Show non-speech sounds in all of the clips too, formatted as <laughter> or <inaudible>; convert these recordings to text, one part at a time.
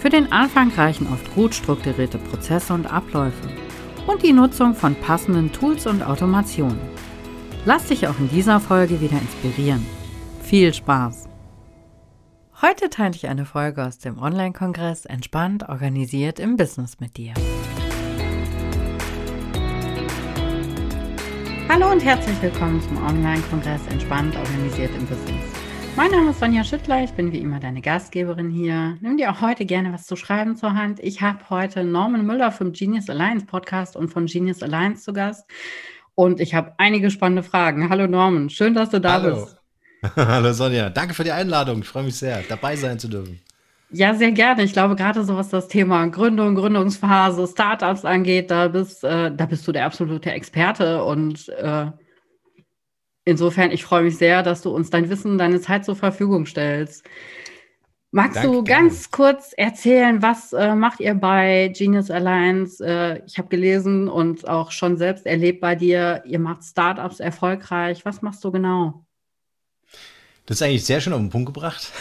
Für den Anfang reichen oft gut strukturierte Prozesse und Abläufe und die Nutzung von passenden Tools und Automationen. Lass dich auch in dieser Folge wieder inspirieren. Viel Spaß! Heute teile ich eine Folge aus dem Online-Kongress Entspannt organisiert im Business mit dir. Hallo und herzlich willkommen zum Online-Kongress Entspannt organisiert im Business. Mein Name ist Sonja Schüttler, ich bin wie immer deine Gastgeberin hier. Nimm dir auch heute gerne was zu schreiben zur Hand. Ich habe heute Norman Müller vom Genius Alliance Podcast und von Genius Alliance zu Gast. Und ich habe einige spannende Fragen. Hallo Norman, schön, dass du da Hallo. bist. <laughs> Hallo Sonja, danke für die Einladung. Ich freue mich sehr, dabei sein zu dürfen. Ja, sehr gerne. Ich glaube, gerade so was das Thema Gründung, Gründungsphase, Startups angeht, da bist, äh, da bist du der absolute Experte. Und äh, insofern, ich freue mich sehr, dass du uns dein Wissen, deine Zeit zur Verfügung stellst. Magst Danke, du ganz kurz erzählen, was äh, macht ihr bei Genius Alliance? Äh, ich habe gelesen und auch schon selbst erlebt bei dir, ihr macht Startups erfolgreich. Was machst du genau? Das ist eigentlich sehr schön auf den Punkt gebracht.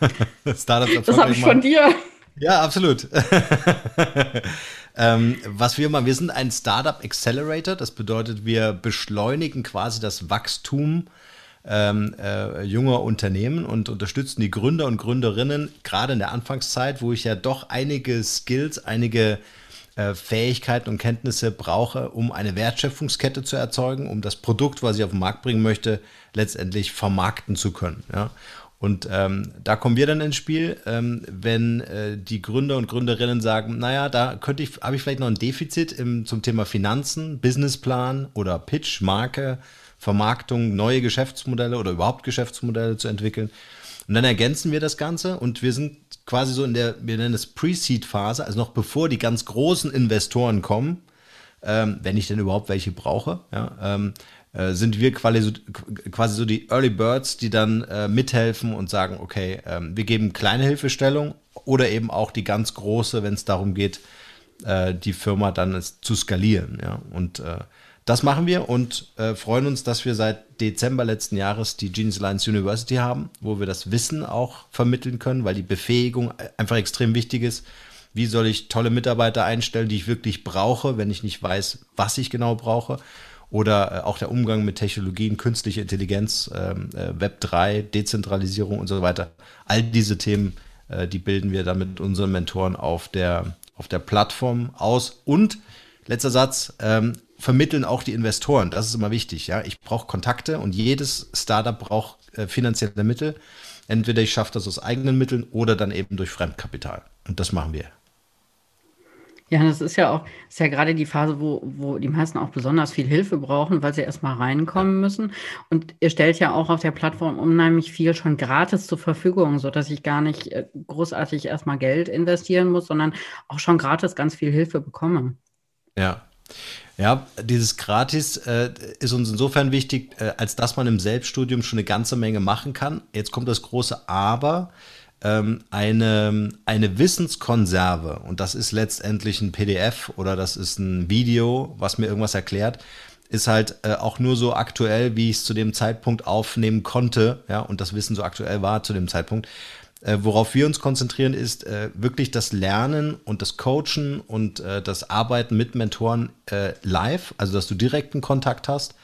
<laughs> Startups Das habe ich von dir. Ja, absolut. <laughs> ähm, was wir machen, wir sind ein Startup Accelerator. Das bedeutet, wir beschleunigen quasi das Wachstum ähm, äh, junger Unternehmen und unterstützen die Gründer und Gründerinnen gerade in der Anfangszeit, wo ich ja doch einige Skills, einige äh, Fähigkeiten und Kenntnisse brauche, um eine Wertschöpfungskette zu erzeugen, um das Produkt, was ich auf den Markt bringen möchte, letztendlich vermarkten zu können. Ja? Und ähm, da kommen wir dann ins Spiel, ähm, wenn äh, die Gründer und Gründerinnen sagen, naja, da könnte ich, habe ich vielleicht noch ein Defizit im, zum Thema Finanzen, Businessplan oder Pitch, Marke, Vermarktung, neue Geschäftsmodelle oder überhaupt Geschäftsmodelle zu entwickeln. Und dann ergänzen wir das Ganze und wir sind quasi so in der, wir nennen es Pre-Seed-Phase, also noch bevor die ganz großen Investoren kommen, ähm, wenn ich denn überhaupt welche brauche, ja, ähm, äh, sind wir quasi so, quasi so die Early Birds, die dann äh, mithelfen und sagen, okay, ähm, wir geben kleine Hilfestellung oder eben auch die ganz große, wenn es darum geht, äh, die Firma dann zu skalieren. Ja? Und äh, das machen wir und äh, freuen uns, dass wir seit Dezember letzten Jahres die Genius Alliance University haben, wo wir das Wissen auch vermitteln können, weil die Befähigung einfach extrem wichtig ist. Wie soll ich tolle Mitarbeiter einstellen, die ich wirklich brauche, wenn ich nicht weiß, was ich genau brauche? Oder äh, auch der Umgang mit Technologien, künstliche Intelligenz, ähm, äh, Web 3, Dezentralisierung und so weiter. All diese Themen, äh, die bilden wir dann mit unseren Mentoren auf der, auf der Plattform aus. Und letzter Satz, ähm, vermitteln auch die Investoren. Das ist immer wichtig. Ja, ich brauche Kontakte und jedes Startup braucht finanzielle Mittel. Entweder ich schaffe das aus eigenen Mitteln oder dann eben durch Fremdkapital. Und das machen wir. Ja, das ist ja auch, ist ja gerade die Phase, wo, wo die meisten auch besonders viel Hilfe brauchen, weil sie erstmal reinkommen müssen. Und ihr stellt ja auch auf der Plattform unheimlich viel schon gratis zur Verfügung, sodass ich gar nicht äh, großartig erstmal Geld investieren muss, sondern auch schon gratis ganz viel Hilfe bekomme. Ja. Ja, dieses Gratis äh, ist uns insofern wichtig, äh, als dass man im Selbststudium schon eine ganze Menge machen kann. Jetzt kommt das große Aber. Ähm, eine, eine Wissenskonserve, und das ist letztendlich ein PDF oder das ist ein Video, was mir irgendwas erklärt, ist halt äh, auch nur so aktuell, wie ich es zu dem Zeitpunkt aufnehmen konnte, ja, und das Wissen so aktuell war zu dem Zeitpunkt. Äh, worauf wir uns konzentrieren, ist äh, wirklich das Lernen und das Coachen und äh, das Arbeiten mit Mentoren äh, live, also dass du direkten Kontakt hast,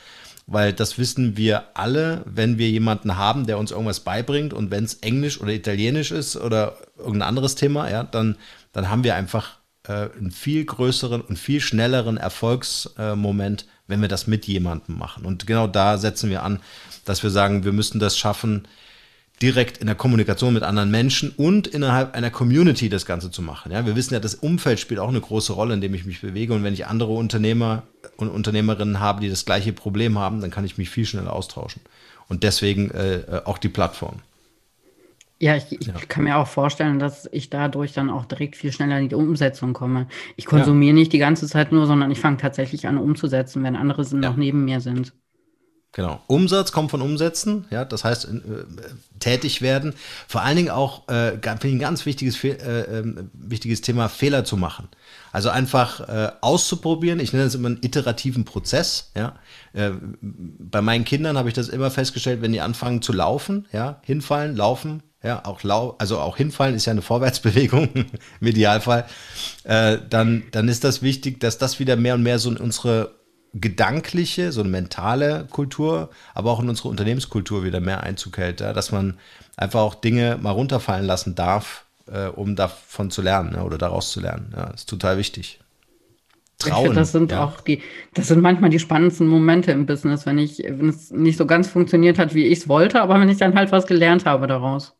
weil das wissen wir alle, wenn wir jemanden haben, der uns irgendwas beibringt und wenn es Englisch oder Italienisch ist oder irgendein anderes Thema, ja, dann, dann haben wir einfach äh, einen viel größeren und viel schnelleren Erfolgsmoment, wenn wir das mit jemandem machen. Und genau da setzen wir an, dass wir sagen, wir müssen das schaffen, direkt in der Kommunikation mit anderen Menschen und innerhalb einer Community das Ganze zu machen. Ja, wir wissen ja, das Umfeld spielt auch eine große Rolle, in dem ich mich bewege. Und wenn ich andere Unternehmer und Unternehmerinnen habe, die das gleiche Problem haben, dann kann ich mich viel schneller austauschen. Und deswegen äh, auch die Plattform. Ja, ich, ich ja. kann mir auch vorstellen, dass ich dadurch dann auch direkt viel schneller in die Umsetzung komme. Ich konsumiere ja. nicht die ganze Zeit nur, sondern ich fange tatsächlich an umzusetzen, wenn andere ja. noch neben mir sind. Genau. Umsatz kommt von Umsetzen, ja, das heißt äh, tätig werden. Vor allen Dingen auch, äh, finde ich ein ganz wichtiges, äh, äh, wichtiges Thema, Fehler zu machen. Also einfach äh, auszuprobieren. Ich nenne das immer einen iterativen Prozess. Ja. Äh, bei meinen Kindern habe ich das immer festgestellt, wenn die anfangen zu laufen, ja, hinfallen, laufen, ja, auch lau also auch hinfallen ist ja eine <laughs> Vorwärtsbewegung im Idealfall, äh, dann, dann ist das wichtig, dass das wieder mehr und mehr so in unsere gedankliche, so eine mentale Kultur, aber auch in unsere Unternehmenskultur wieder mehr Einzug hält, ja? dass man einfach auch Dinge mal runterfallen lassen darf, äh, um davon zu lernen ja? oder daraus zu lernen. Ja, ist total wichtig. Trauen. Finde, das sind ja. auch die, das sind manchmal die spannendsten Momente im Business, wenn ich, wenn es nicht so ganz funktioniert hat, wie ich es wollte, aber wenn ich dann halt was gelernt habe daraus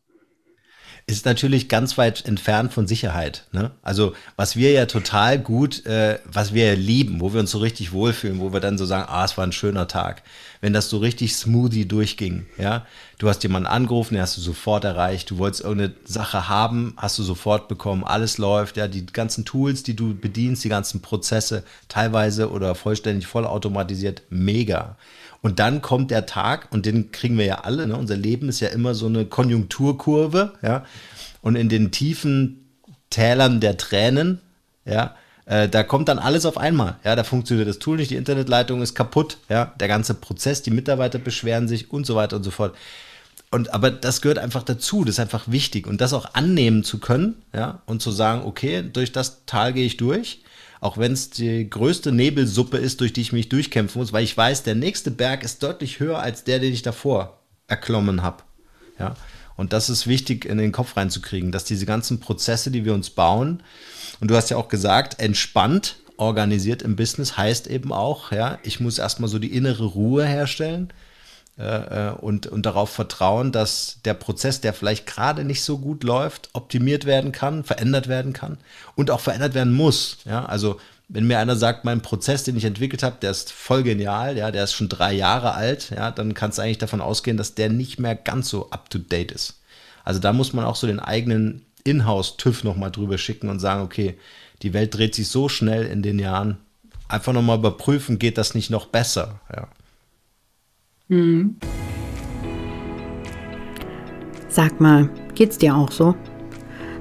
ist natürlich ganz weit entfernt von Sicherheit. Ne? Also was wir ja total gut, äh, was wir ja lieben, wo wir uns so richtig wohlfühlen, wo wir dann so sagen, ah, es war ein schöner Tag. Wenn das so richtig smoothie durchging, ja, du hast jemanden angerufen, den hast du sofort erreicht, du wolltest irgendeine Sache haben, hast du sofort bekommen, alles läuft, ja, die ganzen Tools, die du bedienst, die ganzen Prozesse, teilweise oder vollständig vollautomatisiert, mega. Und dann kommt der Tag, und den kriegen wir ja alle, ne? unser Leben ist ja immer so eine Konjunkturkurve, ja. Und in den tiefen Tälern der Tränen, ja, äh, da kommt dann alles auf einmal. Ja, da funktioniert das Tool nicht, die Internetleitung ist kaputt, ja, der ganze Prozess, die Mitarbeiter beschweren sich und so weiter und so fort. Und aber das gehört einfach dazu, das ist einfach wichtig und das auch annehmen zu können, ja, und zu sagen, okay, durch das Tal gehe ich durch auch wenn es die größte Nebelsuppe ist, durch die ich mich durchkämpfen muss, weil ich weiß, der nächste Berg ist deutlich höher als der, den ich davor erklommen habe. Ja. Und das ist wichtig in den Kopf reinzukriegen, dass diese ganzen Prozesse, die wir uns bauen, und du hast ja auch gesagt, entspannt organisiert im Business heißt eben auch, ja, ich muss erstmal so die innere Ruhe herstellen äh, äh und, und darauf vertrauen, dass der Prozess, der vielleicht gerade nicht so gut läuft, optimiert werden kann, verändert werden kann und auch verändert werden muss. Ja, also wenn mir einer sagt, mein Prozess, den ich entwickelt habe, der ist voll genial, ja, der ist schon drei Jahre alt, ja, dann kannst du eigentlich davon ausgehen, dass der nicht mehr ganz so up to date ist. Also da muss man auch so den eigenen Inhouse-TÜV nochmal drüber schicken und sagen, okay, die Welt dreht sich so schnell in den Jahren, einfach nochmal überprüfen, geht das nicht noch besser, ja. Hm. Sag mal, geht's dir auch so?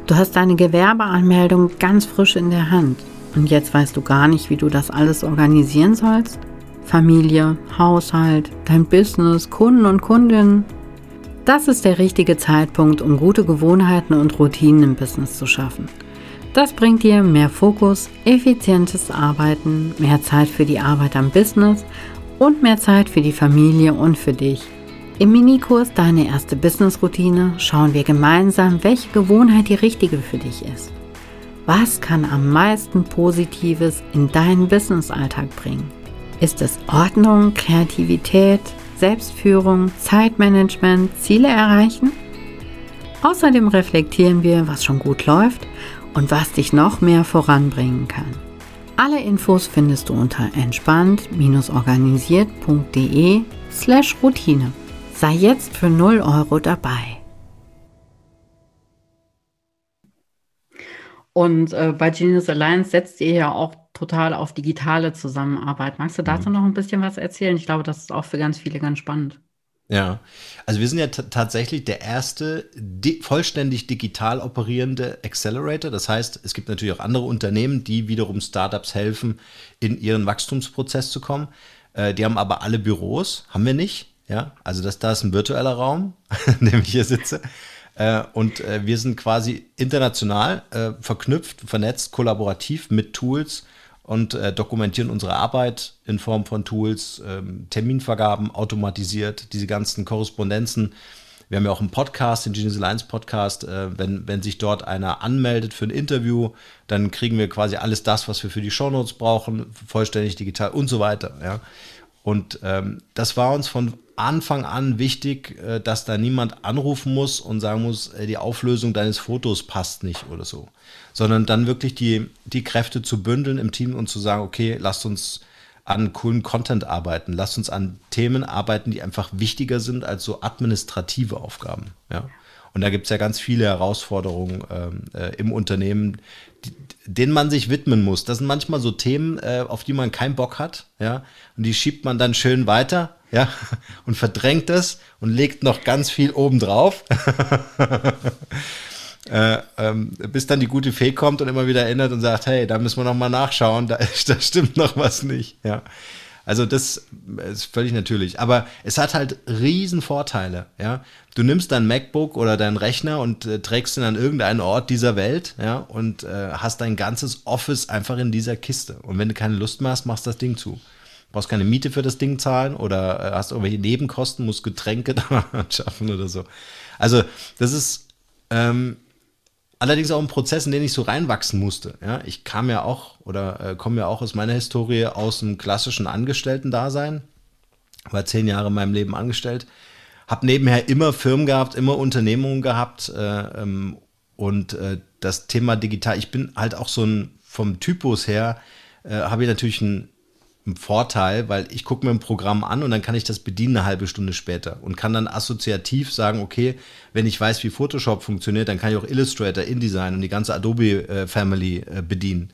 Du hast deine Gewerbeanmeldung ganz frisch in der Hand und jetzt weißt du gar nicht, wie du das alles organisieren sollst? Familie, Haushalt, dein Business, Kunden und Kundinnen. Das ist der richtige Zeitpunkt, um gute Gewohnheiten und Routinen im Business zu schaffen. Das bringt dir mehr Fokus, effizientes Arbeiten, mehr Zeit für die Arbeit am Business und mehr Zeit für die Familie und für dich. Im Minikurs Deine erste Business-Routine schauen wir gemeinsam, welche Gewohnheit die richtige für dich ist. Was kann am meisten Positives in deinen Business-Alltag bringen? Ist es Ordnung, Kreativität, Selbstführung, Zeitmanagement, Ziele erreichen? Außerdem reflektieren wir, was schon gut läuft und was dich noch mehr voranbringen kann. Alle Infos findest du unter entspannt-organisiert.de slash Routine. Sei jetzt für 0 Euro dabei. Und äh, bei Genius Alliance setzt ihr ja auch total auf digitale Zusammenarbeit. Magst du dazu mhm. noch ein bisschen was erzählen? Ich glaube, das ist auch für ganz viele ganz spannend. Ja, also wir sind ja tatsächlich der erste di vollständig digital operierende Accelerator. Das heißt, es gibt natürlich auch andere Unternehmen, die wiederum Startups helfen, in ihren Wachstumsprozess zu kommen. Äh, die haben aber alle Büros, haben wir nicht. Ja, also das da ist ein virtueller Raum, <laughs> in dem ich hier sitze. Äh, und äh, wir sind quasi international äh, verknüpft, vernetzt, kollaborativ mit Tools und äh, dokumentieren unsere Arbeit in Form von Tools, ähm, Terminvergaben automatisiert, diese ganzen Korrespondenzen. Wir haben ja auch einen Podcast, den Genius Alliance Podcast. Äh, wenn, wenn sich dort einer anmeldet für ein Interview, dann kriegen wir quasi alles das, was wir für die Shownotes brauchen, vollständig digital und so weiter. Ja. Und ähm, das war uns von Anfang an wichtig, äh, dass da niemand anrufen muss und sagen muss, äh, die Auflösung deines Fotos passt nicht oder so. Sondern dann wirklich die, die Kräfte zu bündeln im Team und zu sagen, okay, lasst uns an coolen Content arbeiten, lasst uns an Themen arbeiten, die einfach wichtiger sind als so administrative Aufgaben. Ja? Und da gibt es ja ganz viele Herausforderungen ähm, äh, im Unternehmen, die, denen man sich widmen muss. Das sind manchmal so Themen, äh, auf die man keinen Bock hat, ja, und die schiebt man dann schön weiter, ja, <laughs> und verdrängt es und legt noch ganz viel obendrauf. <laughs> äh, ähm, bis dann die gute Fee kommt und immer wieder erinnert und sagt, hey, da müssen wir noch mal nachschauen, da, <laughs> da stimmt noch was nicht, ja. Also das ist völlig natürlich. Aber es hat halt riesen Vorteile, ja. Du nimmst dein MacBook oder deinen Rechner und äh, trägst ihn an irgendeinen Ort dieser Welt, ja, und äh, hast dein ganzes Office einfach in dieser Kiste. Und wenn du keine Lust mehr hast, machst das Ding zu. Du brauchst keine Miete für das Ding zahlen oder äh, hast irgendwelche Nebenkosten, musst Getränke <laughs> da schaffen oder so. Also das ist ähm, Allerdings auch ein Prozess, in den ich so reinwachsen musste. Ja, ich kam ja auch oder äh, komme ja auch aus meiner Historie aus dem klassischen Angestellten-Dasein. War zehn Jahre in meinem Leben angestellt. Habe nebenher immer Firmen gehabt, immer Unternehmungen gehabt. Äh, ähm, und äh, das Thema digital, ich bin halt auch so ein, vom Typus her, äh, habe ich natürlich ein ein Vorteil, weil ich gucke mir ein Programm an und dann kann ich das bedienen eine halbe Stunde später und kann dann assoziativ sagen, okay, wenn ich weiß, wie Photoshop funktioniert, dann kann ich auch Illustrator, InDesign und die ganze Adobe äh, Family äh, bedienen.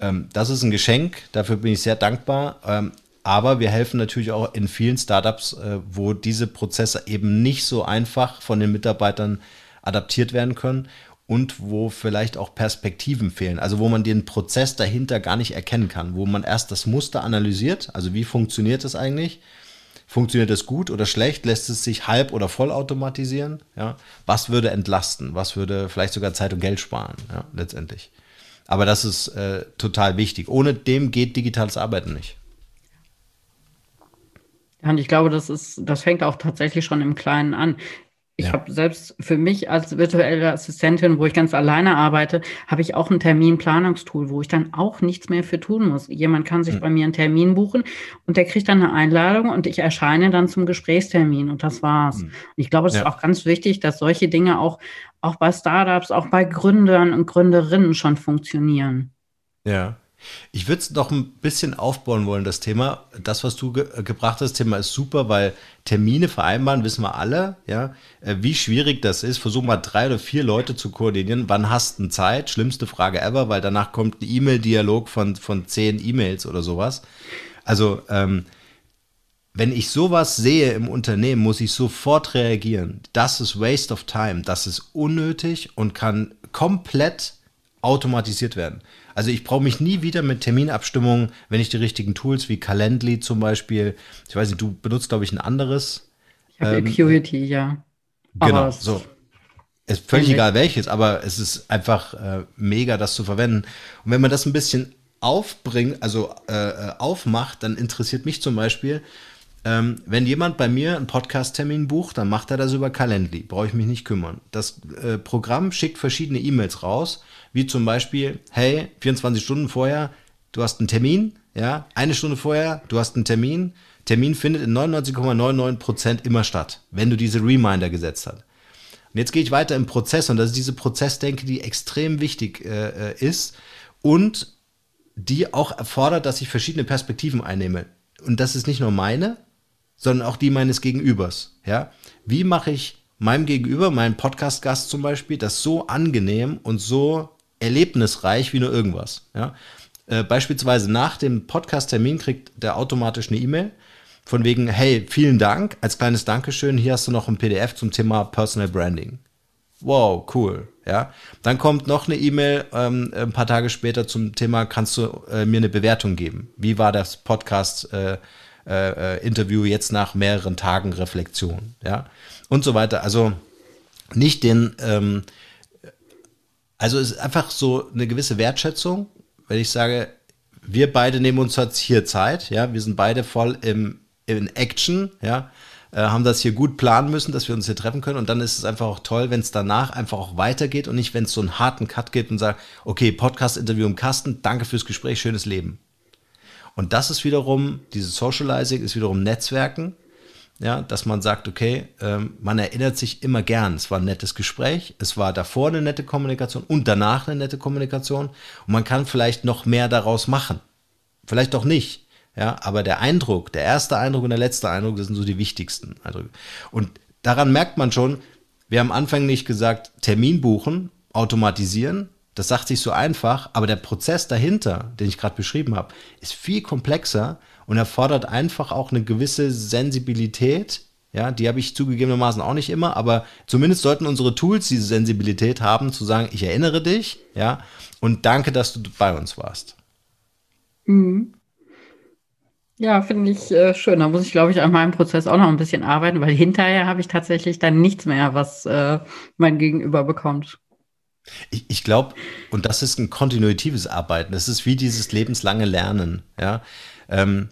Ähm, das ist ein Geschenk, dafür bin ich sehr dankbar. Ähm, aber wir helfen natürlich auch in vielen Startups, äh, wo diese Prozesse eben nicht so einfach von den Mitarbeitern adaptiert werden können und wo vielleicht auch Perspektiven fehlen, also wo man den Prozess dahinter gar nicht erkennen kann, wo man erst das Muster analysiert, also wie funktioniert es eigentlich, funktioniert es gut oder schlecht, lässt es sich halb oder voll automatisieren, ja, was würde entlasten, was würde vielleicht sogar Zeit und Geld sparen, ja, letztendlich. Aber das ist äh, total wichtig. Ohne dem geht digitales Arbeiten nicht. und ich glaube, das ist, das fängt auch tatsächlich schon im Kleinen an. Ich ja. habe selbst für mich als virtuelle Assistentin, wo ich ganz alleine arbeite, habe ich auch ein Terminplanungstool, wo ich dann auch nichts mehr für tun muss. Jemand kann sich mhm. bei mir einen Termin buchen und der kriegt dann eine Einladung und ich erscheine dann zum Gesprächstermin und das war's. Mhm. Und ich glaube, es ja. ist auch ganz wichtig, dass solche Dinge auch, auch bei Startups, auch bei Gründern und Gründerinnen schon funktionieren. Ja. Ich würde es noch ein bisschen aufbauen wollen, das Thema. Das, was du ge äh, gebracht hast, Thema ist super, weil Termine vereinbaren, wissen wir alle, ja, äh, wie schwierig das ist. Versuch mal drei oder vier Leute zu koordinieren. Wann hast du Zeit? Schlimmste Frage ever, weil danach kommt ein E-Mail-Dialog von, von zehn E-Mails oder sowas. Also, ähm, wenn ich sowas sehe im Unternehmen, muss ich sofort reagieren. Das ist Waste of Time. Das ist unnötig und kann komplett automatisiert werden. Also ich brauche mich nie wieder mit Terminabstimmungen, wenn ich die richtigen Tools wie Calendly zum Beispiel, ich weiß nicht, du benutzt, glaube ich, ein anderes. Ich habe ähm, Acuity, ja. Genau, so. Ist völlig egal welches, aber es ist einfach äh, mega, das zu verwenden. Und wenn man das ein bisschen aufbringt, also äh, äh aufmacht, dann interessiert mich zum Beispiel, ähm, wenn jemand bei mir einen Podcast-Termin bucht, dann macht er das über Calendly. Brauche ich mich nicht kümmern. Das äh, Programm schickt verschiedene E-Mails raus wie zum Beispiel, hey, 24 Stunden vorher, du hast einen Termin, ja, eine Stunde vorher, du hast einen Termin. Termin findet in 99,99% ,99 immer statt, wenn du diese Reminder gesetzt hast. Und jetzt gehe ich weiter im Prozess und das ist diese Prozessdenke, die extrem wichtig äh, äh, ist und die auch erfordert, dass ich verschiedene Perspektiven einnehme. Und das ist nicht nur meine, sondern auch die meines Gegenübers. Ja? Wie mache ich meinem Gegenüber, meinem Podcast-Gast zum Beispiel, das so angenehm und so erlebnisreich wie nur irgendwas. Ja? Äh, beispielsweise nach dem Podcast-Termin kriegt der automatisch eine E-Mail von wegen, hey, vielen Dank, als kleines Dankeschön, hier hast du noch ein PDF zum Thema Personal Branding. Wow, cool. Ja, dann kommt noch eine E-Mail ähm, ein paar Tage später zum Thema, kannst du äh, mir eine Bewertung geben? Wie war das Podcast-Interview äh, äh, jetzt nach mehreren Tagen Reflexion? Ja, und so weiter. Also nicht den ähm, also es ist einfach so eine gewisse Wertschätzung, wenn ich sage, wir beide nehmen uns jetzt hier Zeit, ja, wir sind beide voll im, in Action, ja, äh, haben das hier gut planen müssen, dass wir uns hier treffen können und dann ist es einfach auch toll, wenn es danach einfach auch weitergeht und nicht, wenn es so einen harten Cut gibt und sagt, okay, Podcast-Interview im Kasten, danke fürs Gespräch, schönes Leben. Und das ist wiederum, dieses Socializing ist wiederum Netzwerken, ja, dass man sagt, okay, ähm, man erinnert sich immer gern. Es war ein nettes Gespräch, es war davor eine nette Kommunikation und danach eine nette Kommunikation und man kann vielleicht noch mehr daraus machen. Vielleicht auch nicht. Ja, aber der Eindruck, der erste Eindruck und der letzte Eindruck, das sind so die wichtigsten Eindrücke. Und daran merkt man schon, Wir haben nicht gesagt, Termin buchen, automatisieren. Das sagt sich so einfach, aber der Prozess dahinter, den ich gerade beschrieben habe, ist viel komplexer und erfordert einfach auch eine gewisse Sensibilität. Ja, die habe ich zugegebenermaßen auch nicht immer, aber zumindest sollten unsere Tools diese Sensibilität haben, zu sagen, ich erinnere dich, ja, und danke, dass du bei uns warst. Mhm. Ja, finde ich äh, schön. Da muss ich, glaube ich, an meinem Prozess auch noch ein bisschen arbeiten, weil hinterher habe ich tatsächlich dann nichts mehr, was äh, mein Gegenüber bekommt. Ich, ich glaube, und das ist ein kontinuitives Arbeiten. Das ist wie dieses lebenslange Lernen. Ja? Ähm,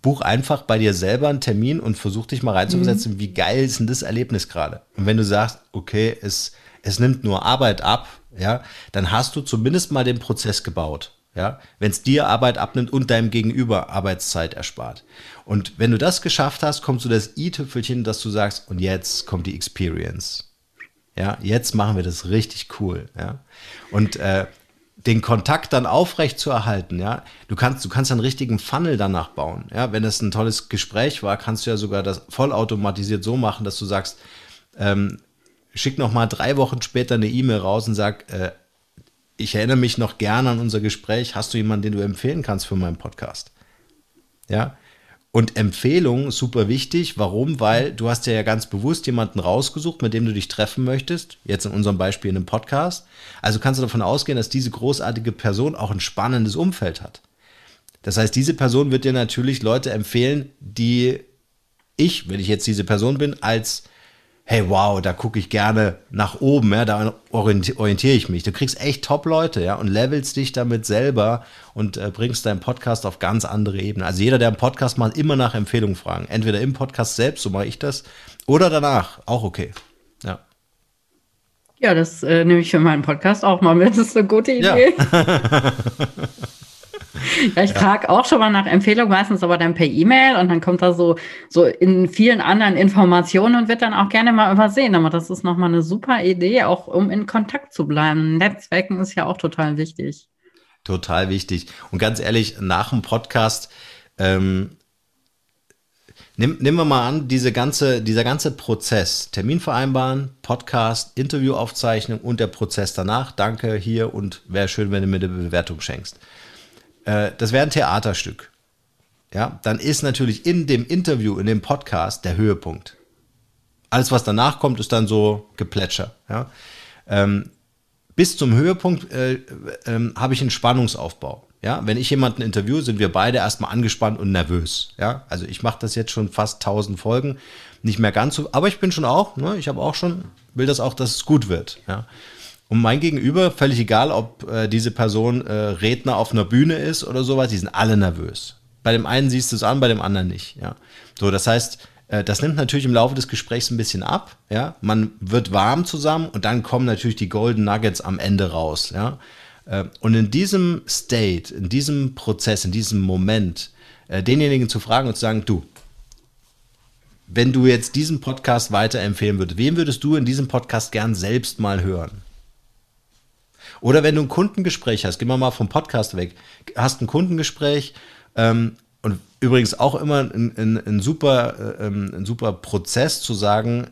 buch einfach bei dir selber einen Termin und versuch dich mal reinzusetzen, mhm. wie geil ist denn das Erlebnis gerade? Und wenn du sagst, okay, es, es nimmt nur Arbeit ab, ja, dann hast du zumindest mal den Prozess gebaut ja, wenn es dir Arbeit abnimmt und deinem Gegenüber Arbeitszeit erspart. Und wenn du das geschafft hast, kommst du das i-Tüpfelchen, dass du sagst, und jetzt kommt die Experience. Ja, jetzt machen wir das richtig cool. Ja, und äh, den Kontakt dann aufrecht zu erhalten, ja, du kannst, du kannst einen richtigen Funnel danach bauen. Ja, wenn es ein tolles Gespräch war, kannst du ja sogar das vollautomatisiert so machen, dass du sagst, ähm, schick noch mal drei Wochen später eine E-Mail raus und sag, äh, ich erinnere mich noch gerne an unser Gespräch. Hast du jemanden, den du empfehlen kannst für meinen Podcast? Ja. Und Empfehlung super wichtig. Warum? Weil du hast ja ganz bewusst jemanden rausgesucht, mit dem du dich treffen möchtest. Jetzt in unserem Beispiel in einem Podcast. Also kannst du davon ausgehen, dass diese großartige Person auch ein spannendes Umfeld hat. Das heißt, diese Person wird dir natürlich Leute empfehlen, die ich, wenn ich jetzt diese Person bin, als hey, wow, da gucke ich gerne nach oben, ja, da orientiere ich mich. Du kriegst echt Top-Leute, ja, und levelst dich damit selber und äh, bringst deinen Podcast auf ganz andere Ebenen. Also jeder, der einen Podcast macht, immer nach Empfehlungen fragen. Entweder im Podcast selbst, so mache ich das, oder danach, auch okay. Ja. Ja, das äh, nehme ich für meinen Podcast auch mal mit. Das ist eine gute Idee. Ja. <laughs> Ja, ich ja. frage auch schon mal nach Empfehlungen, meistens aber dann per E-Mail und dann kommt da so, so in vielen anderen Informationen und wird dann auch gerne mal übersehen. Aber das ist nochmal eine super Idee, auch um in Kontakt zu bleiben. Netzwerken ist ja auch total wichtig. Total wichtig. Und ganz ehrlich, nach dem Podcast, ähm, Nimm, nehmen wir mal an, diese ganze, dieser ganze Prozess, Termin vereinbaren, Podcast, Interviewaufzeichnung und der Prozess danach, danke hier und wäre schön, wenn du mir eine Bewertung schenkst. Äh, das wäre ein Theaterstück. Ja, dann ist natürlich in dem Interview, in dem Podcast der Höhepunkt. Alles, was danach kommt, ist dann so Geplätscher. Ja. Ähm, bis zum Höhepunkt äh, äh, habe ich einen Spannungsaufbau. Ja, wenn ich jemanden interviewe, sind wir beide erstmal angespannt und nervös. Ja, also ich mache das jetzt schon fast 1000 Folgen, nicht mehr ganz so, aber ich bin schon auch, ne, ich habe auch schon, will das auch, dass es gut wird. Ja, und mein Gegenüber, völlig egal, ob äh, diese Person äh, Redner auf einer Bühne ist oder sowas, die sind alle nervös. Bei dem einen siehst du es an, bei dem anderen nicht. Ja. So, das heißt, äh, das nimmt natürlich im Laufe des Gesprächs ein bisschen ab. Ja. Man wird warm zusammen und dann kommen natürlich die Golden Nuggets am Ende raus. Ja. Äh, und in diesem State, in diesem Prozess, in diesem Moment, äh, denjenigen zu fragen und zu sagen, du, wenn du jetzt diesen Podcast weiterempfehlen würdest, wem würdest du in diesem Podcast gern selbst mal hören? Oder wenn du ein Kundengespräch hast, gehen wir mal vom Podcast weg, hast ein Kundengespräch ähm, und übrigens auch immer ein, ein, ein super, äh, ähm, ein super Prozess zu sagen,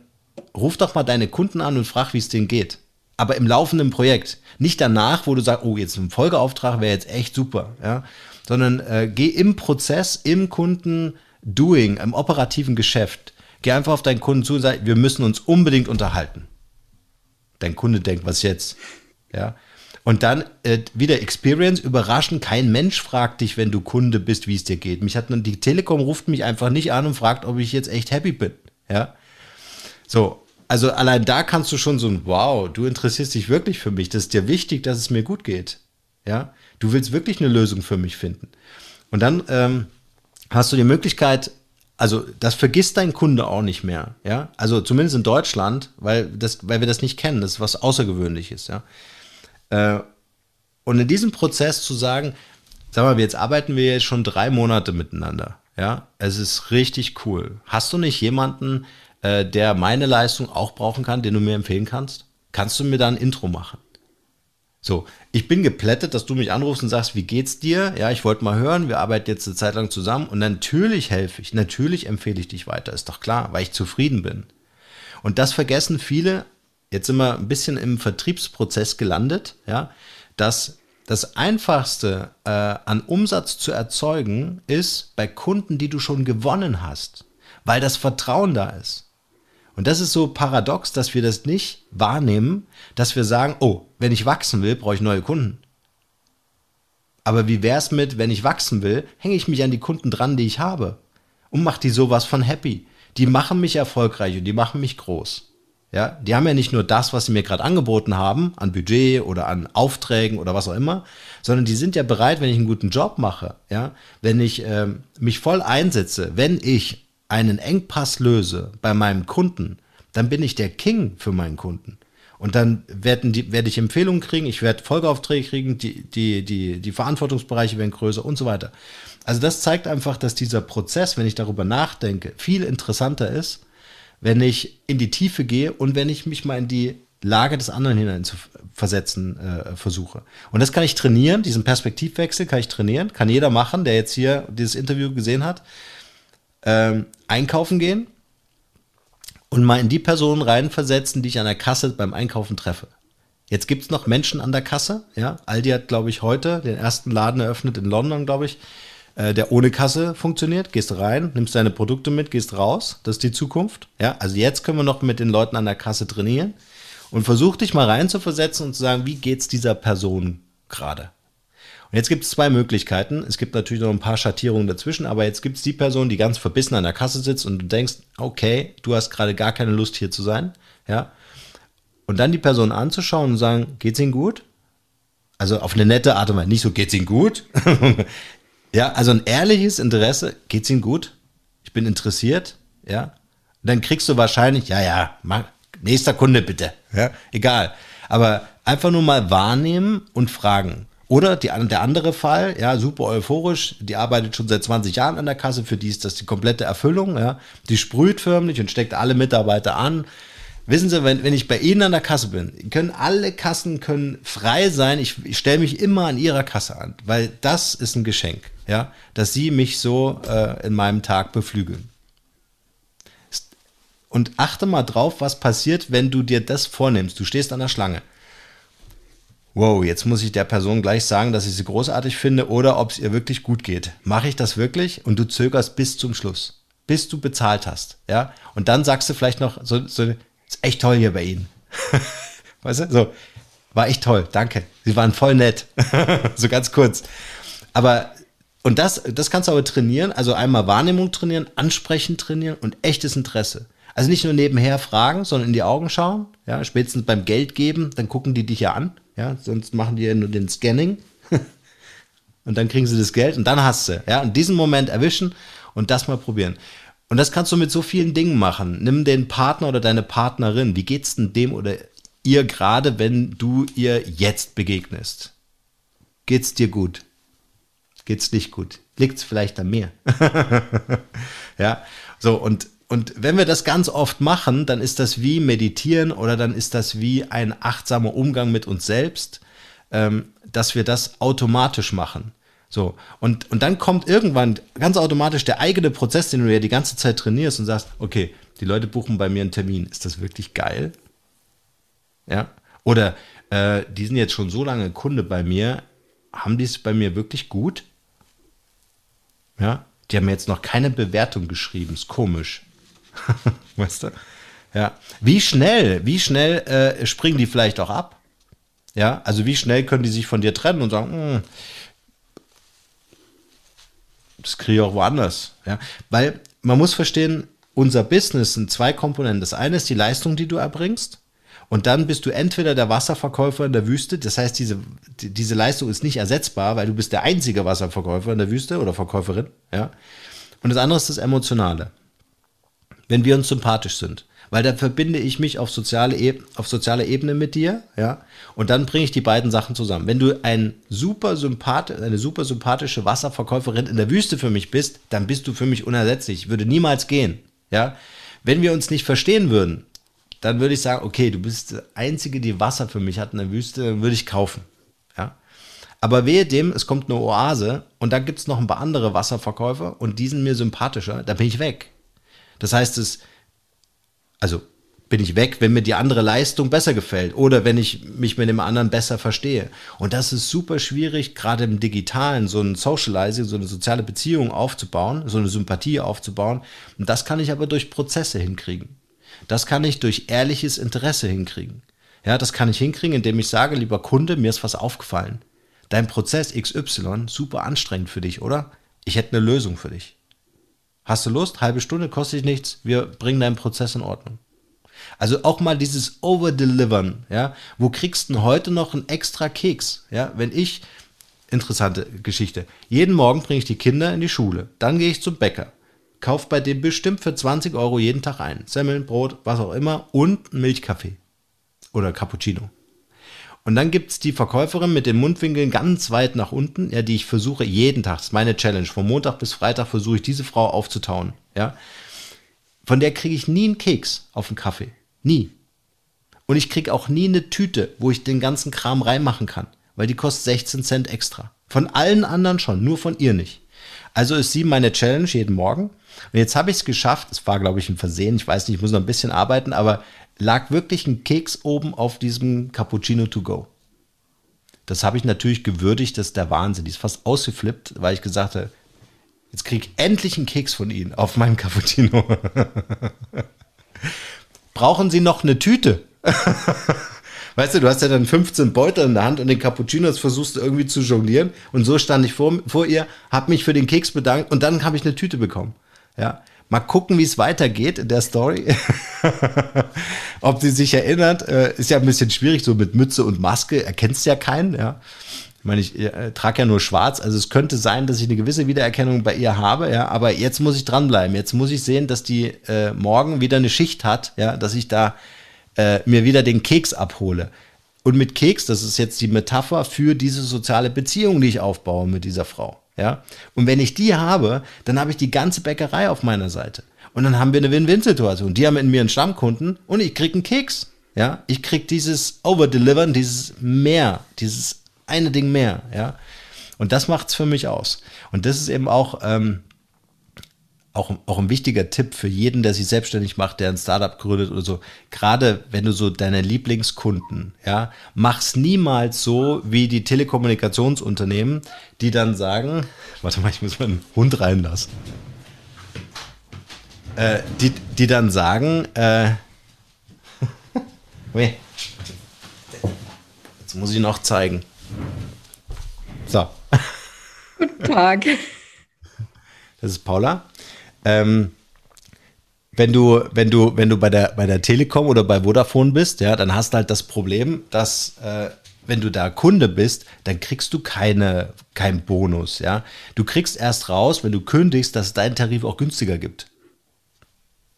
ruf doch mal deine Kunden an und frag, wie es denen geht. Aber im laufenden Projekt. Nicht danach, wo du sagst, oh, jetzt ein Folgeauftrag wäre jetzt echt super, ja. Sondern äh, geh im Prozess, im Kunden-Doing, im operativen Geschäft. Geh einfach auf deinen Kunden zu und sag, wir müssen uns unbedingt unterhalten. Dein Kunde denkt, was jetzt? Ja. Und dann äh, wieder Experience, überraschend, kein Mensch fragt dich, wenn du Kunde bist, wie es dir geht. Mich hat die Telekom ruft mich einfach nicht an und fragt, ob ich jetzt echt happy bin. Ja. So, also allein da kannst du schon so ein Wow, du interessierst dich wirklich für mich. Das ist dir wichtig, dass es mir gut geht. Ja. Du willst wirklich eine Lösung für mich finden. Und dann ähm, hast du die Möglichkeit, also das vergisst dein Kunde auch nicht mehr, ja. Also zumindest in Deutschland, weil das, weil wir das nicht kennen, das ist was Außergewöhnliches, ja. Äh, und in diesem Prozess zu sagen, sag mal, jetzt arbeiten wir jetzt schon drei Monate miteinander. Ja, es ist richtig cool. Hast du nicht jemanden, äh, der meine Leistung auch brauchen kann, den du mir empfehlen kannst? Kannst du mir da ein Intro machen? So, ich bin geplättet, dass du mich anrufst und sagst, wie geht's dir? Ja, ich wollte mal hören, wir arbeiten jetzt eine Zeit lang zusammen und natürlich helfe ich, natürlich empfehle ich dich weiter, ist doch klar, weil ich zufrieden bin. Und das vergessen viele, jetzt sind wir ein bisschen im Vertriebsprozess gelandet, ja, dass das Einfachste äh, an Umsatz zu erzeugen ist bei Kunden, die du schon gewonnen hast, weil das Vertrauen da ist. Und das ist so paradox, dass wir das nicht wahrnehmen, dass wir sagen, oh, wenn ich wachsen will, brauche ich neue Kunden. Aber wie wäre es mit, wenn ich wachsen will, hänge ich mich an die Kunden dran, die ich habe und mache die sowas von happy. Die machen mich erfolgreich und die machen mich groß. Ja, die haben ja nicht nur das, was sie mir gerade angeboten haben, an Budget oder an Aufträgen oder was auch immer, sondern die sind ja bereit, wenn ich einen guten Job mache, ja, wenn ich äh, mich voll einsetze, wenn ich einen Engpass löse bei meinem Kunden, dann bin ich der King für meinen Kunden. Und dann werden die, werde ich Empfehlungen kriegen, ich werde Folgeaufträge kriegen, die, die, die, die Verantwortungsbereiche werden größer und so weiter. Also das zeigt einfach, dass dieser Prozess, wenn ich darüber nachdenke, viel interessanter ist, wenn ich in die Tiefe gehe und wenn ich mich mal in die Lage des anderen hinein zu versetzen äh, versuche. Und das kann ich trainieren, diesen Perspektivwechsel kann ich trainieren, kann jeder machen, der jetzt hier dieses Interview gesehen hat. Ähm, einkaufen gehen und mal in die Personen reinversetzen, die ich an der Kasse beim Einkaufen treffe. Jetzt gibt es noch Menschen an der Kasse, ja. Aldi hat, glaube ich, heute den ersten Laden eröffnet in London, glaube ich. Äh, der ohne Kasse funktioniert. Gehst rein, nimmst deine Produkte mit, gehst raus. Das ist die Zukunft. Ja, also jetzt können wir noch mit den Leuten an der Kasse trainieren und versuch dich mal rein zu versetzen und zu sagen, wie geht's dieser Person gerade? Und jetzt gibt es zwei Möglichkeiten. Es gibt natürlich noch ein paar Schattierungen dazwischen, aber jetzt gibt es die Person, die ganz verbissen an der Kasse sitzt und du denkst, okay, du hast gerade gar keine Lust hier zu sein, ja. Und dann die Person anzuschauen und sagen, geht's Ihnen gut? Also auf eine nette Art und Weise, nicht so, geht's Ihnen gut? <laughs> Ja, also ein ehrliches Interesse, geht's Ihnen gut? Ich bin interessiert, ja. Und dann kriegst du wahrscheinlich, ja, ja, mach, nächster Kunde bitte, ja, egal. Aber einfach nur mal wahrnehmen und fragen. Oder die, der andere Fall, ja, super euphorisch, die arbeitet schon seit 20 Jahren an der Kasse, für die ist das die komplette Erfüllung, ja. Die sprüht förmlich und steckt alle Mitarbeiter an, Wissen Sie, wenn, wenn ich bei Ihnen an der Kasse bin, können alle Kassen können frei sein. Ich, ich stelle mich immer an Ihrer Kasse an, weil das ist ein Geschenk, ja, dass Sie mich so äh, in meinem Tag beflügeln. Und achte mal drauf, was passiert, wenn du dir das vornimmst. Du stehst an der Schlange. Wow, jetzt muss ich der Person gleich sagen, dass ich sie großartig finde oder ob es ihr wirklich gut geht. Mache ich das wirklich? Und du zögerst bis zum Schluss, bis du bezahlt hast, ja? Und dann sagst du vielleicht noch so, so ist echt toll hier bei Ihnen. <laughs> weißt du? So, war echt toll, danke. Sie waren voll nett. <laughs> so ganz kurz. Aber, und das, das kannst du aber trainieren, also einmal Wahrnehmung trainieren, ansprechen trainieren und echtes Interesse. Also nicht nur nebenher fragen, sondern in die Augen schauen. Ja, spätestens beim Geld geben, dann gucken die dich ja an. Ja, sonst machen die ja nur den Scanning. <laughs> und dann kriegen sie das Geld und dann hast du. Ja, und diesen Moment erwischen und das mal probieren. Und das kannst du mit so vielen Dingen machen. Nimm den Partner oder deine Partnerin. Wie geht's denn dem oder ihr gerade, wenn du ihr jetzt begegnest? Geht's dir gut? Geht's nicht gut? Liegt's vielleicht an mir? <laughs> ja, so und und wenn wir das ganz oft machen, dann ist das wie meditieren oder dann ist das wie ein achtsamer Umgang mit uns selbst, ähm, dass wir das automatisch machen. So, und, und dann kommt irgendwann ganz automatisch der eigene Prozess, den du ja die ganze Zeit trainierst und sagst, okay, die Leute buchen bei mir einen Termin. Ist das wirklich geil? Ja. Oder äh, die sind jetzt schon so lange Kunde bei mir, haben die es bei mir wirklich gut? Ja. Die haben jetzt noch keine Bewertung geschrieben. Ist komisch. <laughs> weißt du? Ja. Wie schnell, wie schnell äh, springen die vielleicht auch ab? Ja. Also wie schnell können die sich von dir trennen und sagen, hm, das kriege ich auch woanders. Ja? Weil man muss verstehen, unser Business sind zwei Komponenten. Das eine ist die Leistung, die du erbringst. Und dann bist du entweder der Wasserverkäufer in der Wüste, das heißt, diese, diese Leistung ist nicht ersetzbar, weil du bist der einzige Wasserverkäufer in der Wüste oder Verkäuferin, ja. Und das andere ist das Emotionale. Wenn wir uns sympathisch sind weil da verbinde ich mich auf soziale, e auf sozialer Ebene mit dir, ja, und dann bringe ich die beiden Sachen zusammen. Wenn du ein super sympath eine super sympathische Wasserverkäuferin in der Wüste für mich bist, dann bist du für mich unersetzlich. Ich würde niemals gehen, ja. Wenn wir uns nicht verstehen würden, dann würde ich sagen, okay, du bist die Einzige, die Wasser für mich hat in der Wüste, dann würde ich kaufen, ja. Aber wehe dem, es kommt eine Oase und da gibt es noch ein paar andere Wasserverkäufer und die sind mir sympathischer, da bin ich weg. Das heißt, es also bin ich weg, wenn mir die andere Leistung besser gefällt oder wenn ich mich mit dem anderen besser verstehe. Und das ist super schwierig, gerade im Digitalen, so ein Socializing, so eine soziale Beziehung aufzubauen, so eine Sympathie aufzubauen. Und das kann ich aber durch Prozesse hinkriegen. Das kann ich durch ehrliches Interesse hinkriegen. Ja, das kann ich hinkriegen, indem ich sage, lieber Kunde, mir ist was aufgefallen. Dein Prozess XY, super anstrengend für dich, oder? Ich hätte eine Lösung für dich. Hast du Lust? Halbe Stunde kostet dich nichts. Wir bringen deinen Prozess in Ordnung. Also auch mal dieses Overdelivern, ja. Wo kriegst du denn heute noch einen extra Keks? Ja, wenn ich, interessante Geschichte, jeden Morgen bringe ich die Kinder in die Schule, dann gehe ich zum Bäcker, kauf bei dem bestimmt für 20 Euro jeden Tag ein. Semmeln, Brot, was auch immer und Milchkaffee oder Cappuccino. Und dann gibt es die Verkäuferin mit den Mundwinkeln ganz weit nach unten, ja, die ich versuche jeden Tag, das ist meine Challenge, von Montag bis Freitag versuche ich diese Frau aufzutauen, ja. Von der kriege ich nie einen Keks auf den Kaffee. Nie. Und ich kriege auch nie eine Tüte, wo ich den ganzen Kram reinmachen kann, weil die kostet 16 Cent extra. Von allen anderen schon, nur von ihr nicht. Also ist sie meine Challenge jeden Morgen. Und jetzt habe ich es geschafft. Es war, glaube ich, ein Versehen. Ich weiß nicht, ich muss noch ein bisschen arbeiten, aber lag wirklich ein Keks oben auf diesem Cappuccino to go. Das habe ich natürlich gewürdigt, das ist der Wahnsinn. Die ist fast ausgeflippt, weil ich gesagt habe, jetzt krieg ich endlich einen Keks von Ihnen auf meinem Cappuccino. <laughs> Brauchen Sie noch eine Tüte? <laughs> weißt du, du hast ja dann 15 Beutel in der Hand und den Cappuccinos versuchst du irgendwie zu jonglieren. Und so stand ich vor, vor ihr, habe mich für den Keks bedankt und dann habe ich eine Tüte bekommen. Ja, Mal gucken, wie es weitergeht in der Story. <laughs> Ob sie sich erinnert, äh, ist ja ein bisschen schwierig, so mit Mütze und Maske, erkennst ja keinen, ja. Ich meine, ich äh, trage ja nur schwarz, also es könnte sein, dass ich eine gewisse Wiedererkennung bei ihr habe, ja, aber jetzt muss ich dranbleiben. Jetzt muss ich sehen, dass die äh, morgen wieder eine Schicht hat, ja, dass ich da äh, mir wieder den Keks abhole. Und mit Keks, das ist jetzt die Metapher für diese soziale Beziehung, die ich aufbaue mit dieser Frau. Ja? Und wenn ich die habe, dann habe ich die ganze Bäckerei auf meiner Seite. Und dann haben wir eine Win-Win-Situation. Die haben in mir einen Stammkunden und ich kriege einen Keks. Ja? Ich kriege dieses Overdelivern, dieses mehr, dieses eine Ding mehr. Ja? Und das macht es für mich aus. Und das ist eben auch ähm, auch, auch ein wichtiger Tipp für jeden, der sich selbstständig macht, der ein Startup gründet oder so. Gerade wenn du so deine Lieblingskunden, ja, mach's niemals so wie die Telekommunikationsunternehmen, die dann sagen, warte mal, ich muss meinen Hund reinlassen. Äh, die, die dann sagen, äh, <laughs> jetzt muss ich noch zeigen. So. Guten Tag. Das ist Paula. Ähm, wenn du, wenn du, wenn du bei der, bei der Telekom oder bei Vodafone bist, ja, dann hast du halt das Problem, dass äh, wenn du da Kunde bist, dann kriegst du keine, keinen Bonus, ja. Du kriegst erst raus, wenn du kündigst, dass es deinen Tarif auch günstiger gibt.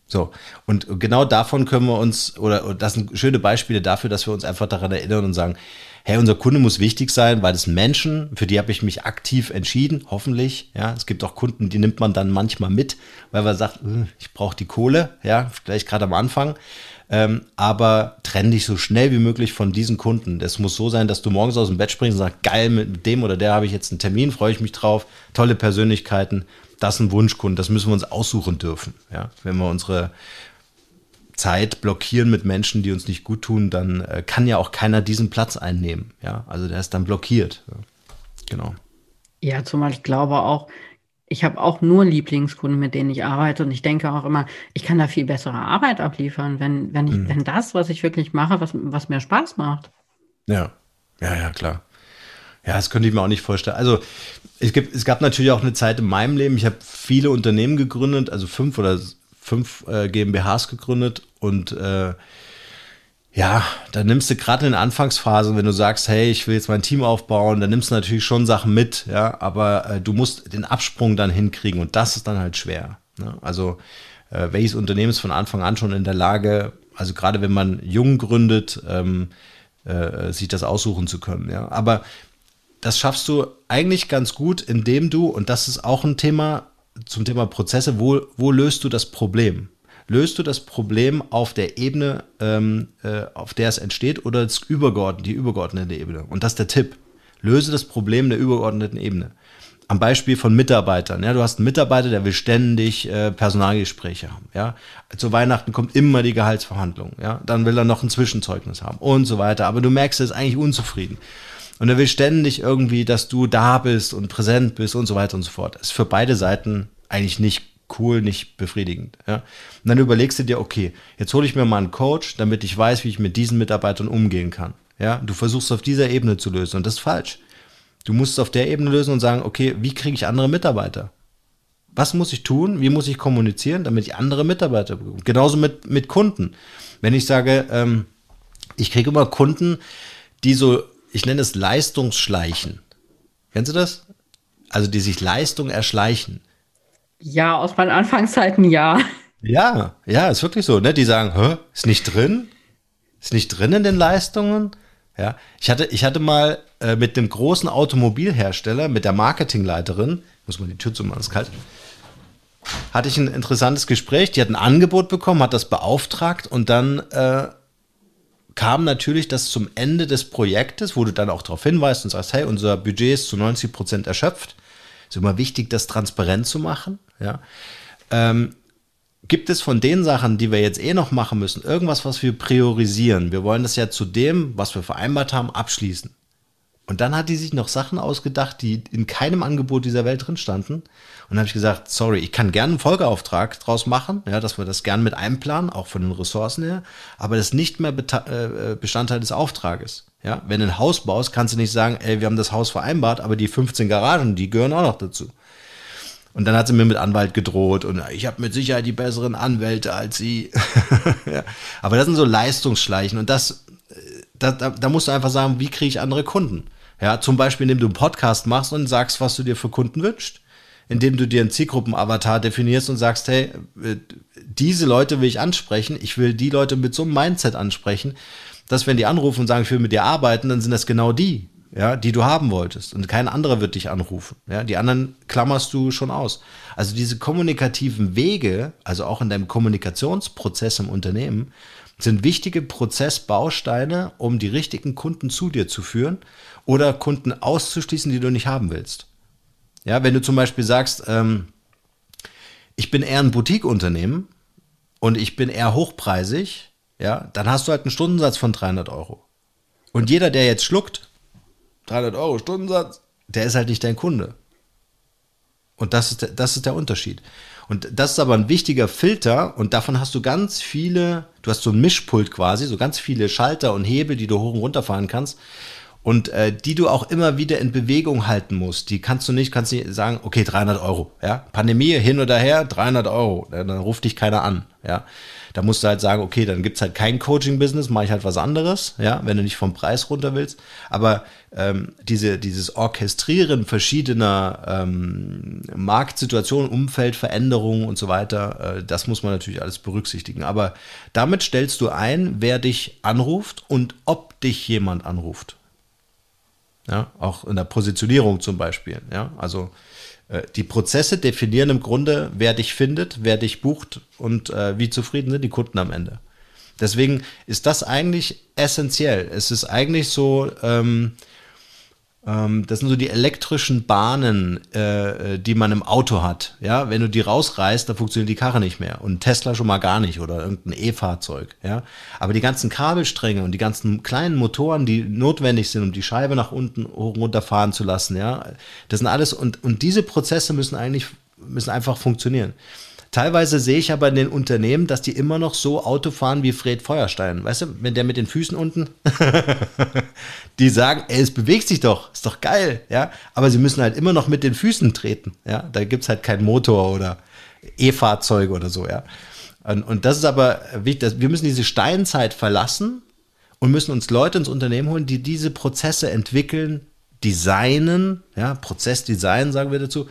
So, und genau davon können wir uns, oder das sind schöne Beispiele dafür, dass wir uns einfach daran erinnern und sagen, hey, unser Kunde muss wichtig sein, weil das Menschen, für die habe ich mich aktiv entschieden, hoffentlich. Ja, es gibt auch Kunden, die nimmt man dann manchmal mit, weil man sagt, hm, ich brauche die Kohle, ja, vielleicht gerade am Anfang. Ähm, aber trenn dich so schnell wie möglich von diesen Kunden. Das muss so sein, dass du morgens aus dem Bett springst und sagst, geil, mit dem oder der habe ich jetzt einen Termin, freue ich mich drauf, tolle Persönlichkeiten, das ist ein Wunschkunde, das müssen wir uns aussuchen dürfen. Ja, wenn wir unsere Zeit blockieren mit Menschen, die uns nicht gut tun, dann äh, kann ja auch keiner diesen Platz einnehmen. Ja, also der ist dann blockiert. Ja. Genau. Ja, zumal ich glaube auch, ich habe auch nur Lieblingskunden, mit denen ich arbeite und ich denke auch immer, ich kann da viel bessere Arbeit abliefern, wenn, wenn ich, mhm. wenn das, was ich wirklich mache, was, was mir Spaß macht. Ja, ja, ja, klar. Ja, das könnte ich mir auch nicht vorstellen. Also es, gibt, es gab natürlich auch eine Zeit in meinem Leben, ich habe viele Unternehmen gegründet, also fünf oder fünf äh, GmbHs gegründet und äh, ja, da nimmst du gerade in Anfangsphasen, wenn du sagst, hey, ich will jetzt mein Team aufbauen, dann nimmst du natürlich schon Sachen mit, ja, aber äh, du musst den Absprung dann hinkriegen und das ist dann halt schwer. Ne? Also äh, welches Unternehmen ist von Anfang an schon in der Lage, also gerade wenn man jung gründet, ähm, äh, sich das aussuchen zu können, ja. Aber das schaffst du eigentlich ganz gut, indem du, und das ist auch ein Thema zum Thema Prozesse, wo, wo löst du das Problem? Löst du das Problem auf der Ebene, ähm, äh, auf der es entsteht, oder das übergeordnete, die übergeordnete Ebene? Und das ist der Tipp. Löse das Problem der übergeordneten Ebene. am Beispiel von Mitarbeitern. Ja, du hast einen Mitarbeiter, der will ständig äh, Personalgespräche haben. Ja, zu Weihnachten kommt immer die Gehaltsverhandlung. Ja, dann will er noch ein Zwischenzeugnis haben und so weiter. Aber du merkst, er ist eigentlich unzufrieden. Und er will ständig irgendwie, dass du da bist und präsent bist und so weiter und so fort. Das ist für beide Seiten eigentlich nicht cool, nicht befriedigend. Ja? Und dann überlegst du dir, okay, jetzt hole ich mir mal einen Coach, damit ich weiß, wie ich mit diesen Mitarbeitern umgehen kann. Ja, du versuchst auf dieser Ebene zu lösen und das ist falsch. Du musst es auf der Ebene lösen und sagen, okay, wie kriege ich andere Mitarbeiter? Was muss ich tun? Wie muss ich kommunizieren, damit ich andere Mitarbeiter bekomme? Genauso mit, mit Kunden. Wenn ich sage, ähm, ich kriege immer Kunden, die so, ich nenne es Leistungsschleichen. Kennst du das? Also die sich Leistung erschleichen. Ja, aus meinen Anfangszeiten ja. Ja, ja, ist wirklich so. Ne? Die sagen, Hä, ist nicht drin? Ist nicht drin in den Leistungen? Ja, ich hatte, ich hatte mal äh, mit dem großen Automobilhersteller, mit der Marketingleiterin, muss man die Tür zumachen, ist kalt, hatte ich ein interessantes Gespräch. Die hat ein Angebot bekommen, hat das beauftragt und dann äh, kam natürlich das zum Ende des Projektes, wo du dann auch darauf hinweist und sagst, hey, unser Budget ist zu 90 Prozent erschöpft. Ist immer wichtig, das transparent zu machen. Ja. Ähm, Gibt es von den Sachen, die wir jetzt eh noch machen müssen, irgendwas, was wir priorisieren? Wir wollen das ja zu dem, was wir vereinbart haben, abschließen. Und dann hat die sich noch Sachen ausgedacht, die in keinem Angebot dieser Welt drin standen. Und dann habe ich gesagt, sorry, ich kann gerne einen Folgeauftrag draus machen, ja, dass wir das gerne mit einplanen, auch von den Ressourcen her, aber das ist nicht mehr äh, Bestandteil des Auftrages. Ja, wenn du ein Haus baust, kannst du nicht sagen, ey, wir haben das Haus vereinbart, aber die 15 Garagen, die gehören auch noch dazu. Und dann hat sie mir mit Anwalt gedroht und ich habe mit Sicherheit die besseren Anwälte als sie. <laughs> ja. Aber das sind so Leistungsschleichen und das, äh, da, da, da musst du einfach sagen, wie kriege ich andere Kunden? Ja, zum Beispiel, indem du einen Podcast machst und sagst, was du dir für Kunden wünschst. Indem du dir einen Zielgruppenavatar definierst und sagst, hey, äh, diese Leute will ich ansprechen, ich will die Leute mit so einem Mindset ansprechen, dass wenn die anrufen und sagen, ich will mit dir arbeiten, dann sind das genau die ja, die du haben wolltest. Und kein anderer wird dich anrufen. Ja, die anderen klammerst du schon aus. Also diese kommunikativen Wege, also auch in deinem Kommunikationsprozess im Unternehmen, sind wichtige Prozessbausteine, um die richtigen Kunden zu dir zu führen oder Kunden auszuschließen, die du nicht haben willst. Ja, wenn du zum Beispiel sagst, ähm, ich bin eher ein Boutique-Unternehmen und ich bin eher hochpreisig, ja, dann hast du halt einen Stundensatz von 300 Euro. Und jeder, der jetzt schluckt, 300 Euro Stundensatz, der ist halt nicht dein Kunde. Und das ist, der, das ist der Unterschied. Und das ist aber ein wichtiger Filter und davon hast du ganz viele, du hast so ein Mischpult quasi, so ganz viele Schalter und Hebel, die du hoch und runter fahren kannst und äh, die du auch immer wieder in Bewegung halten musst. Die kannst du nicht, kannst nicht sagen, okay, 300 Euro, ja, Pandemie hin oder her, 300 Euro, dann ruft dich keiner an, ja. Da musst du halt sagen, okay, dann gibt es halt kein Coaching-Business, mache ich halt was anderes, ja, wenn du nicht vom Preis runter willst. Aber ähm, diese, dieses Orchestrieren verschiedener ähm, Marktsituationen, Umfeldveränderungen und so weiter, äh, das muss man natürlich alles berücksichtigen. Aber damit stellst du ein, wer dich anruft und ob dich jemand anruft. Ja, auch in der Positionierung zum Beispiel. Ja, also die Prozesse definieren im Grunde, wer dich findet, wer dich bucht und äh, wie zufrieden sind die Kunden am Ende. Deswegen ist das eigentlich essentiell. Es ist eigentlich so, ähm, das sind so die elektrischen Bahnen, äh, die man im Auto hat. Ja, wenn du die rausreißt, dann funktioniert die Karre nicht mehr. Und Tesla schon mal gar nicht oder irgendein E-Fahrzeug. Ja, aber die ganzen Kabelstränge und die ganzen kleinen Motoren, die notwendig sind, um die Scheibe nach unten runterfahren zu lassen, ja, das sind alles und und diese Prozesse müssen eigentlich müssen einfach funktionieren. Teilweise sehe ich aber in den Unternehmen, dass die immer noch so Auto fahren wie Fred Feuerstein. Weißt du, wenn der mit den Füßen unten, <laughs> die sagen, ey, es bewegt sich doch, ist doch geil, ja. Aber sie müssen halt immer noch mit den Füßen treten, ja. Da gibt es halt keinen Motor oder E-Fahrzeuge oder so, ja. Und, und das ist aber wichtig, wir müssen diese Steinzeit verlassen und müssen uns Leute ins Unternehmen holen, die diese Prozesse entwickeln, designen, ja, Prozessdesign sagen wir dazu,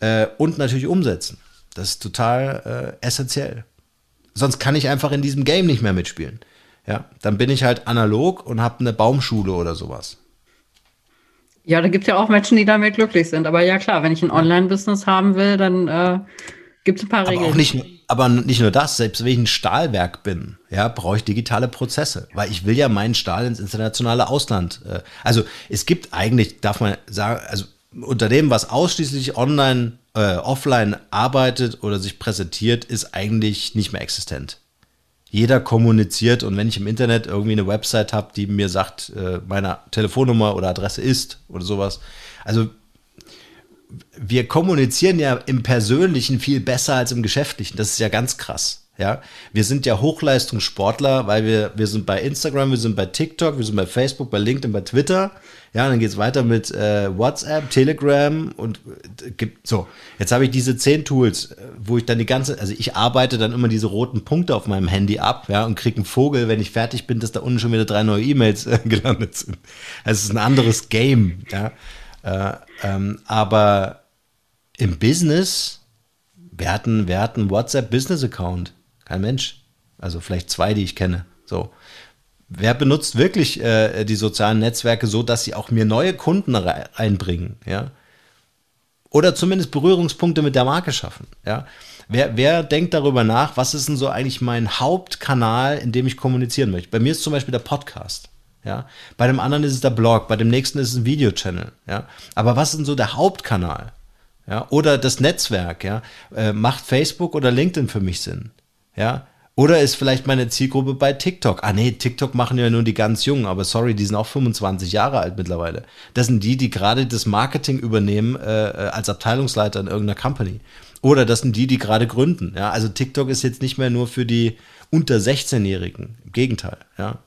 äh, und natürlich umsetzen. Das ist total äh, essentiell. Sonst kann ich einfach in diesem Game nicht mehr mitspielen. Ja, dann bin ich halt analog und habe eine Baumschule oder sowas. Ja, da gibt es ja auch Menschen, die damit glücklich sind. Aber ja, klar, wenn ich ein Online-Business haben will, dann äh, gibt es ein paar aber Regeln. Auch nicht, aber nicht nur das, selbst wenn ich ein Stahlwerk bin, ja, brauche ich digitale Prozesse, weil ich will ja meinen Stahl ins internationale Ausland. Äh, also es gibt eigentlich, darf man sagen, also Unternehmen, was ausschließlich online, äh, offline arbeitet oder sich präsentiert, ist eigentlich nicht mehr existent. Jeder kommuniziert und wenn ich im Internet irgendwie eine Website habe, die mir sagt, äh, meine Telefonnummer oder Adresse ist oder sowas. Also wir kommunizieren ja im Persönlichen viel besser als im Geschäftlichen. Das ist ja ganz krass. Ja, wir sind ja Hochleistungssportler, weil wir, wir sind bei Instagram, wir sind bei TikTok, wir sind bei Facebook, bei LinkedIn, bei Twitter. Ja, dann geht es weiter mit äh, WhatsApp, Telegram und äh, gibt so. Jetzt habe ich diese zehn Tools, äh, wo ich dann die ganze, also ich arbeite dann immer diese roten Punkte auf meinem Handy ab, ja, und kriege einen Vogel, wenn ich fertig bin, dass da unten schon wieder drei neue E-Mails äh, <laughs> gelandet sind. Es ist ein anderes Game, ja. Äh, ähm, aber im Business, wir hatten, wir hatten WhatsApp Business Account. Kein Mensch. Also vielleicht zwei, die ich kenne. So. Wer benutzt wirklich äh, die sozialen Netzwerke so, dass sie auch mir neue Kunden einbringen, ja? Oder zumindest Berührungspunkte mit der Marke schaffen, ja? Wer, wer denkt darüber nach, was ist denn so eigentlich mein Hauptkanal, in dem ich kommunizieren möchte? Bei mir ist zum Beispiel der Podcast. Ja, bei dem anderen ist es der Blog, bei dem nächsten ist es ein Videochannel. Ja, aber was ist denn so der Hauptkanal? Ja, oder das Netzwerk? Ja, äh, macht Facebook oder LinkedIn für mich Sinn? Ja. Oder ist vielleicht meine Zielgruppe bei TikTok? Ah nee, TikTok machen ja nur die ganz Jungen, aber sorry, die sind auch 25 Jahre alt mittlerweile. Das sind die, die gerade das Marketing übernehmen äh, äh, als Abteilungsleiter in irgendeiner Company. Oder das sind die, die gerade gründen. Ja, also TikTok ist jetzt nicht mehr nur für die unter 16-Jährigen. Im Gegenteil, ja.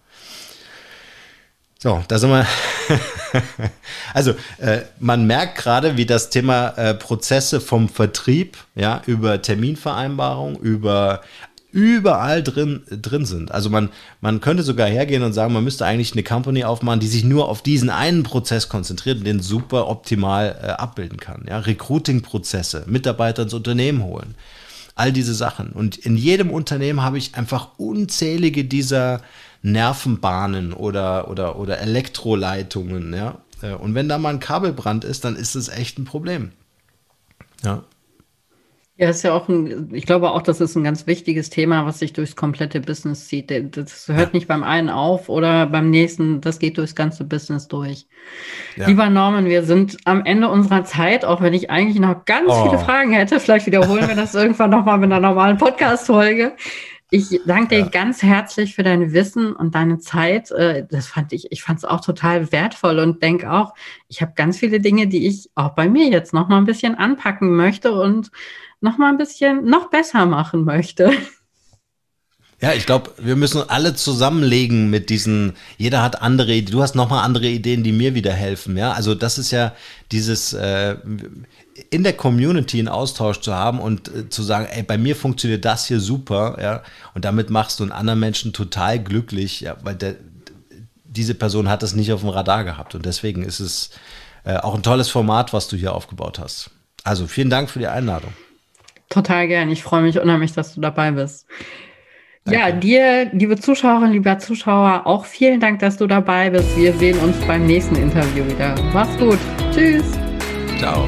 So, da sind wir. <laughs> also, äh, man merkt gerade, wie das Thema äh, Prozesse vom Vertrieb, ja, über Terminvereinbarung, über überall drin, drin sind. Also man, man könnte sogar hergehen und sagen, man müsste eigentlich eine Company aufmachen, die sich nur auf diesen einen Prozess konzentriert und den super optimal äh, abbilden kann. Ja? Recruiting-Prozesse, Mitarbeiter ins Unternehmen holen, all diese Sachen. Und in jedem Unternehmen habe ich einfach unzählige dieser Nervenbahnen oder, oder, oder Elektroleitungen. Ja? Äh, und wenn da mal ein Kabelbrand ist, dann ist es echt ein Problem. Ja. Ja, ist ja auch ein, ich glaube auch, das ist ein ganz wichtiges Thema, was sich durchs komplette Business zieht. Das hört nicht beim einen auf oder beim nächsten, das geht durchs ganze Business durch. Ja. Lieber Norman, wir sind am Ende unserer Zeit, auch wenn ich eigentlich noch ganz oh. viele Fragen hätte. Vielleicht wiederholen wir das <laughs> irgendwann nochmal mit einer normalen Podcast-Folge. Ich danke dir ja. ganz herzlich für dein Wissen und deine Zeit. Äh, das fand ich, ich fand es auch total wertvoll und denke auch, ich habe ganz viele Dinge, die ich auch bei mir jetzt noch mal ein bisschen anpacken möchte und noch mal ein bisschen noch besser machen möchte. <laughs> Ja, ich glaube, wir müssen alle zusammenlegen mit diesen, jeder hat andere Ideen, du hast nochmal andere Ideen, die mir wieder helfen, ja. Also das ist ja dieses, äh, in der Community einen Austausch zu haben und äh, zu sagen, ey, bei mir funktioniert das hier super, ja, und damit machst du einen anderen Menschen total glücklich, ja, weil der, diese Person hat das nicht auf dem Radar gehabt und deswegen ist es äh, auch ein tolles Format, was du hier aufgebaut hast. Also vielen Dank für die Einladung. Total gern. Ich freue mich unheimlich, dass du dabei bist. Danke. Ja, dir, liebe Zuschauerinnen, lieber Zuschauer, auch vielen Dank, dass du dabei bist. Wir sehen uns beim nächsten Interview wieder. Mach's gut. Tschüss. Ciao.